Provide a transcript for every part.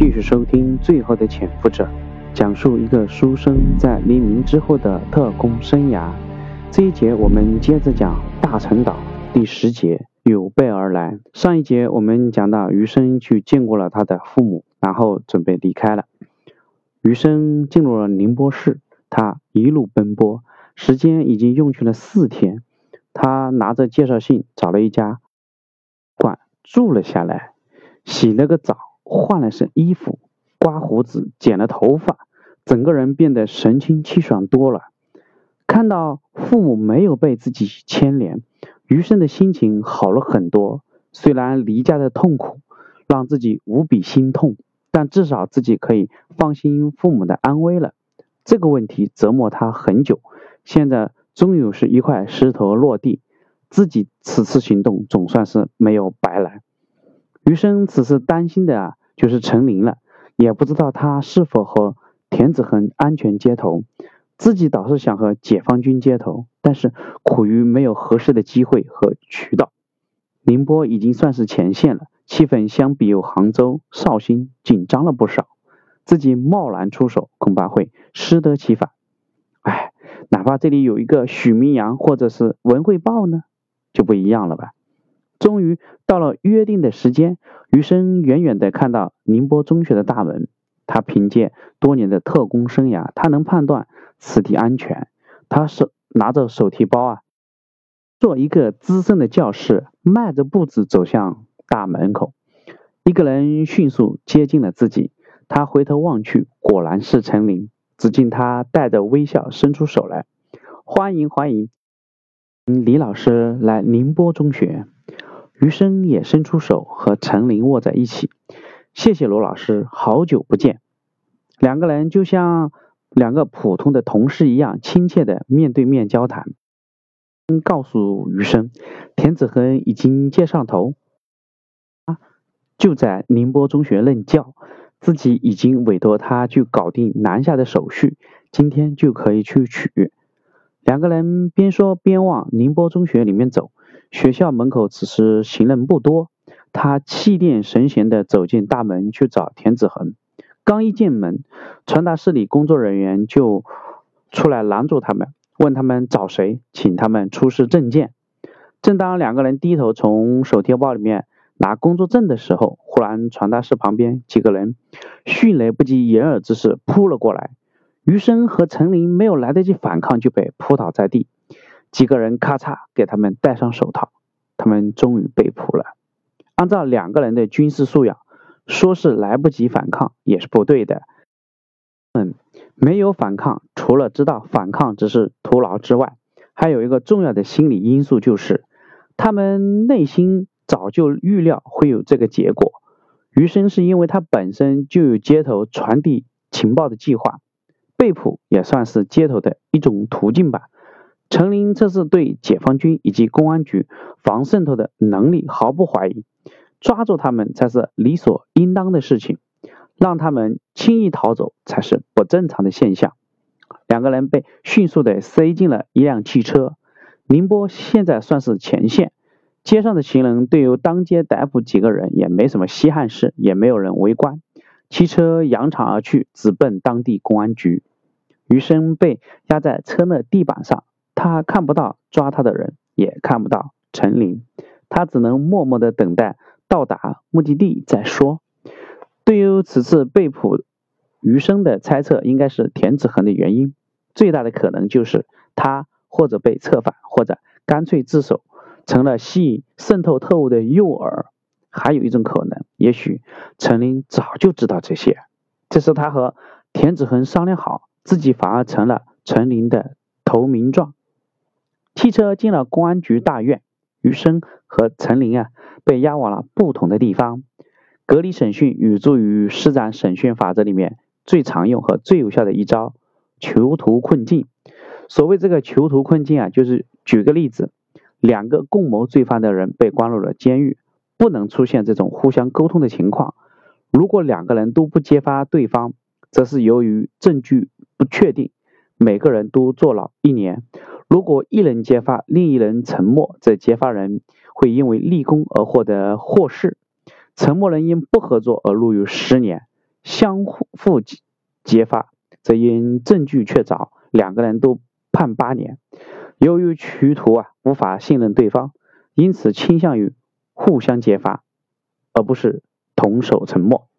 继续收听《最后的潜伏者》，讲述一个书生在黎明之后的特工生涯。这一节我们接着讲大陈岛第十节有备而来。上一节我们讲到余生去见过了他的父母，然后准备离开了。余生进入了宁波市，他一路奔波，时间已经用去了四天。他拿着介绍信找了一家馆住了下来，洗了个澡。换了身衣服，刮胡子，剪了头发，整个人变得神清气爽多了。看到父母没有被自己牵连，余生的心情好了很多。虽然离家的痛苦让自己无比心痛，但至少自己可以放心父母的安危了。这个问题折磨他很久，现在终有是一块石头落地，自己此次行动总算是没有白来。余生此次担心的啊。就是陈琳了，也不知道他是否和田子恒安全接头，自己倒是想和解放军接头，但是苦于没有合适的机会和渠道。宁波已经算是前线了，气氛相比有杭州、绍兴紧张了不少，自己贸然出手，恐怕会适得其反。哎，哪怕这里有一个许明阳或者是文汇报呢，就不一样了吧。终于到了约定的时间，余生远远地看到宁波中学的大门。他凭借多年的特工生涯，他能判断此地安全。他手拿着手提包啊，做一个资深的教师，迈着步子走向大门口。一个人迅速接近了自己，他回头望去，果然是陈琳。只见他带着微笑伸出手来，欢迎欢迎，李老师来宁波中学。余生也伸出手和陈琳握在一起，谢谢罗老师，好久不见。两个人就像两个普通的同事一样亲切的面对面交谈。告诉余生，田子恒已经接上头，就在宁波中学任教，自己已经委托他去搞定南下的手续，今天就可以去取。两个人边说边往宁波中学里面走。学校门口此时行人不多，他气定神闲地走进大门去找田子恒。刚一进门，传达室里工作人员就出来拦住他们，问他们找谁，请他们出示证件。正当两个人低头从手提包里面拿工作证的时候，忽然传达室旁边几个人迅雷不及掩耳之势扑了过来，余生和陈琳没有来得及反抗就被扑倒在地。几个人咔嚓给他们戴上手套，他们终于被捕了。按照两个人的军事素养，说是来不及反抗也是不对的。嗯，没有反抗，除了知道反抗只是徒劳之外，还有一个重要的心理因素就是，他们内心早就预料会有这个结果。余生是因为他本身就有街头传递情报的计划，被捕也算是街头的一种途径吧。陈林这是对解放军以及公安局防渗透的能力毫不怀疑，抓住他们才是理所应当的事情，让他们轻易逃走才是不正常的现象。两个人被迅速的塞进了一辆汽车。宁波现在算是前线，街上的行人对于当街逮捕几个人也没什么稀罕事，也没有人围观。汽车扬长而去，直奔当地公安局。余生被压在车内地板上。他看不到抓他的人，也看不到陈琳，他只能默默的等待到达目的地再说。对于此次被捕，余生的猜测应该是田子恒的原因，最大的可能就是他或者被策反，或者干脆自首，成了吸引渗透特务的诱饵。还有一种可能，也许陈琳早就知道这些，这是他和田子恒商量好，自己反而成了陈琳的投名状。汽车进了公安局大院，余生和陈琳啊被押往了不同的地方。隔离审讯有助于施展审讯法则里面最常用和最有效的一招——囚徒困境。所谓这个囚徒困境啊，就是举个例子，两个共谋罪犯的人被关入了监狱，不能出现这种互相沟通的情况。如果两个人都不揭发对方，则是由于证据不确定，每个人都坐牢一年。如果一人揭发，另一人沉默，则揭发人会因为立功而获得获释；沉默人因不合作而入狱十年。相互揭发，则因证据确凿，两个人都判八年。由于囚徒啊无法信任对方，因此倾向于互相揭发，而不是同守沉默。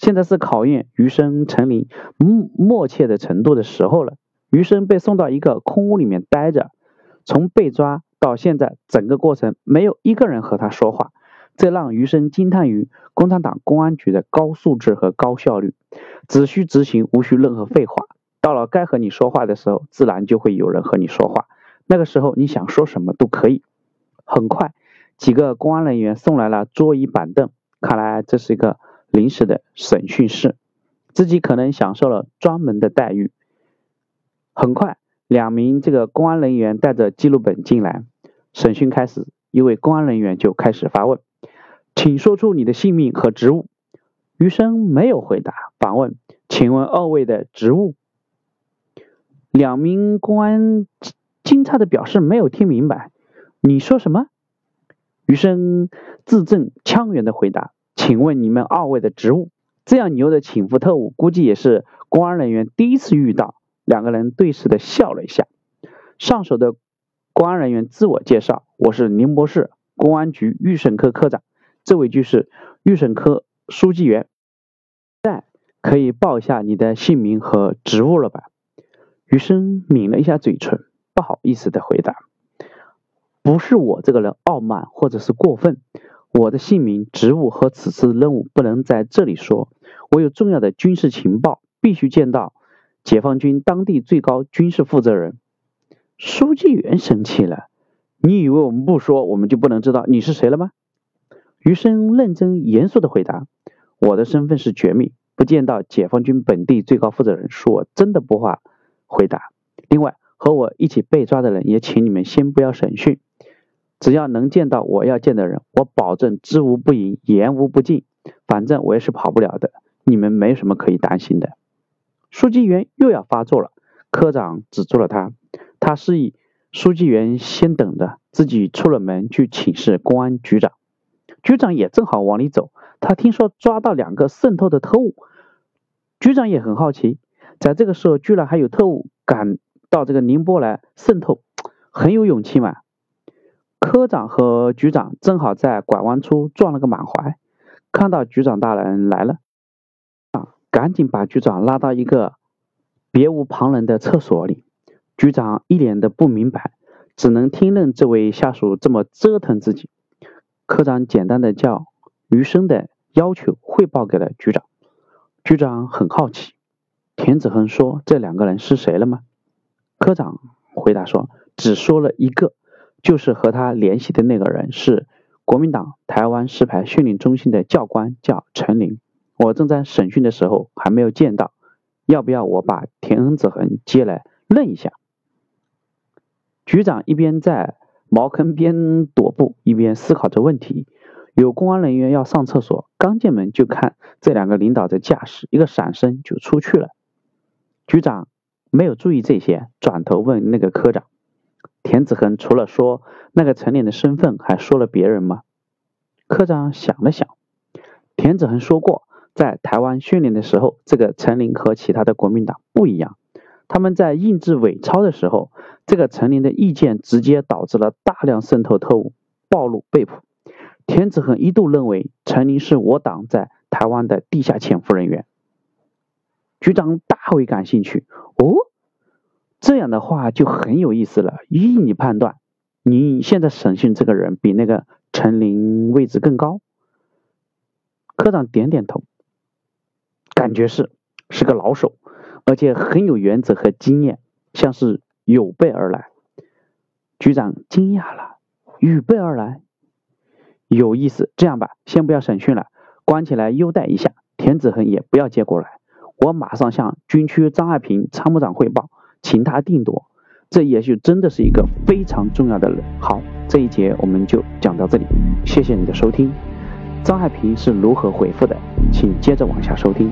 现在是考验余生陈林默默契的程度的时候了。余生被送到一个空屋里面待着，从被抓到现在，整个过程没有一个人和他说话，这让余生惊叹于共产党公安局的高素质和高效率，只需执行，无需任何废话。到了该和你说话的时候，自然就会有人和你说话。那个时候你想说什么都可以。很快，几个公安人员送来了桌椅板凳，看来这是一个临时的审讯室，自己可能享受了专门的待遇。很快，两名这个公安人员带着记录本进来，审讯开始，一位公安人员就开始发问：“请说出你的姓名和职务。”余生没有回答，反问：“请问二位的职务？”两名公安。惊诧的表示没有听明白，你说什么？余生字正腔圆的回答：“请问你们二位的职务？”这样牛的请赴特务，估计也是公安人员第一次遇到。两个人对视的笑了一下。上手的公安人员自我介绍：“我是宁波市公安局预审科科长，这位就是预审科书记员。在可以报一下你的姓名和职务了吧？”余生抿了一下嘴唇。不好意思的回答，不是我这个人傲慢或者是过分，我的姓名、职务和此次任务不能在这里说。我有重要的军事情报，必须见到解放军当地最高军事负责人。书记员生气了，你以为我们不说，我们就不能知道你是谁了吗？余生认真严肃的回答，我的身份是绝密，不见到解放军本地最高负责人，是我真的不话回答。另外。和我一起被抓的人，也请你们先不要审讯。只要能见到我要见的人，我保证知无不言，言无不尽。反正我也是跑不了的，你们没什么可以担心的。书记员又要发作了，科长止住了他。他示意书记员先等着，自己出了门去请示公安局长。局长也正好往里走，他听说抓到两个渗透的特务，局长也很好奇，在这个时候居然还有特务敢。到这个宁波来渗透，很有勇气嘛。科长和局长正好在拐弯处撞了个满怀，看到局长大人来了，啊，赶紧把局长拉到一个别无旁人的厕所里。局长一脸的不明白，只能听任这位下属这么折腾自己。科长简单的叫余生的要求汇报给了局长。局长很好奇，田子恒说这两个人是谁了吗？科长回答说：“只说了一个，就是和他联系的那个人是国民党台湾石牌训练中心的教官，叫陈林。我正在审讯的时候还没有见到，要不要我把田恩子恒接来认一下？”局长一边在茅坑边踱步，一边思考着问题。有公安人员要上厕所，刚进门就看这两个领导在驾驶，一个闪身就出去了。局长。没有注意这些，转头问那个科长：“田子恒除了说那个陈林的身份，还说了别人吗？”科长想了想，田子恒说过，在台湾训练的时候，这个陈林和其他的国民党不一样。他们在印制伪钞的时候，这个陈林的意见直接导致了大量渗透特务暴露被捕。田子恒一度认为陈林是我党在台湾的地下潜伏人员。局长大为感兴趣。哦，这样的话就很有意思了。依你判断，你现在审讯这个人比那个陈林位置更高？科长点点头，感觉是是个老手，而且很有原则和经验，像是有备而来。局长惊讶了，有备而来，有意思。这样吧，先不要审讯了，关起来优待一下。田子恒也不要接过来。我马上向军区张爱萍参谋长汇报，请他定夺。这也许真的是一个非常重要的人。好，这一节我们就讲到这里，谢谢你的收听。张爱萍是如何回复的？请接着往下收听。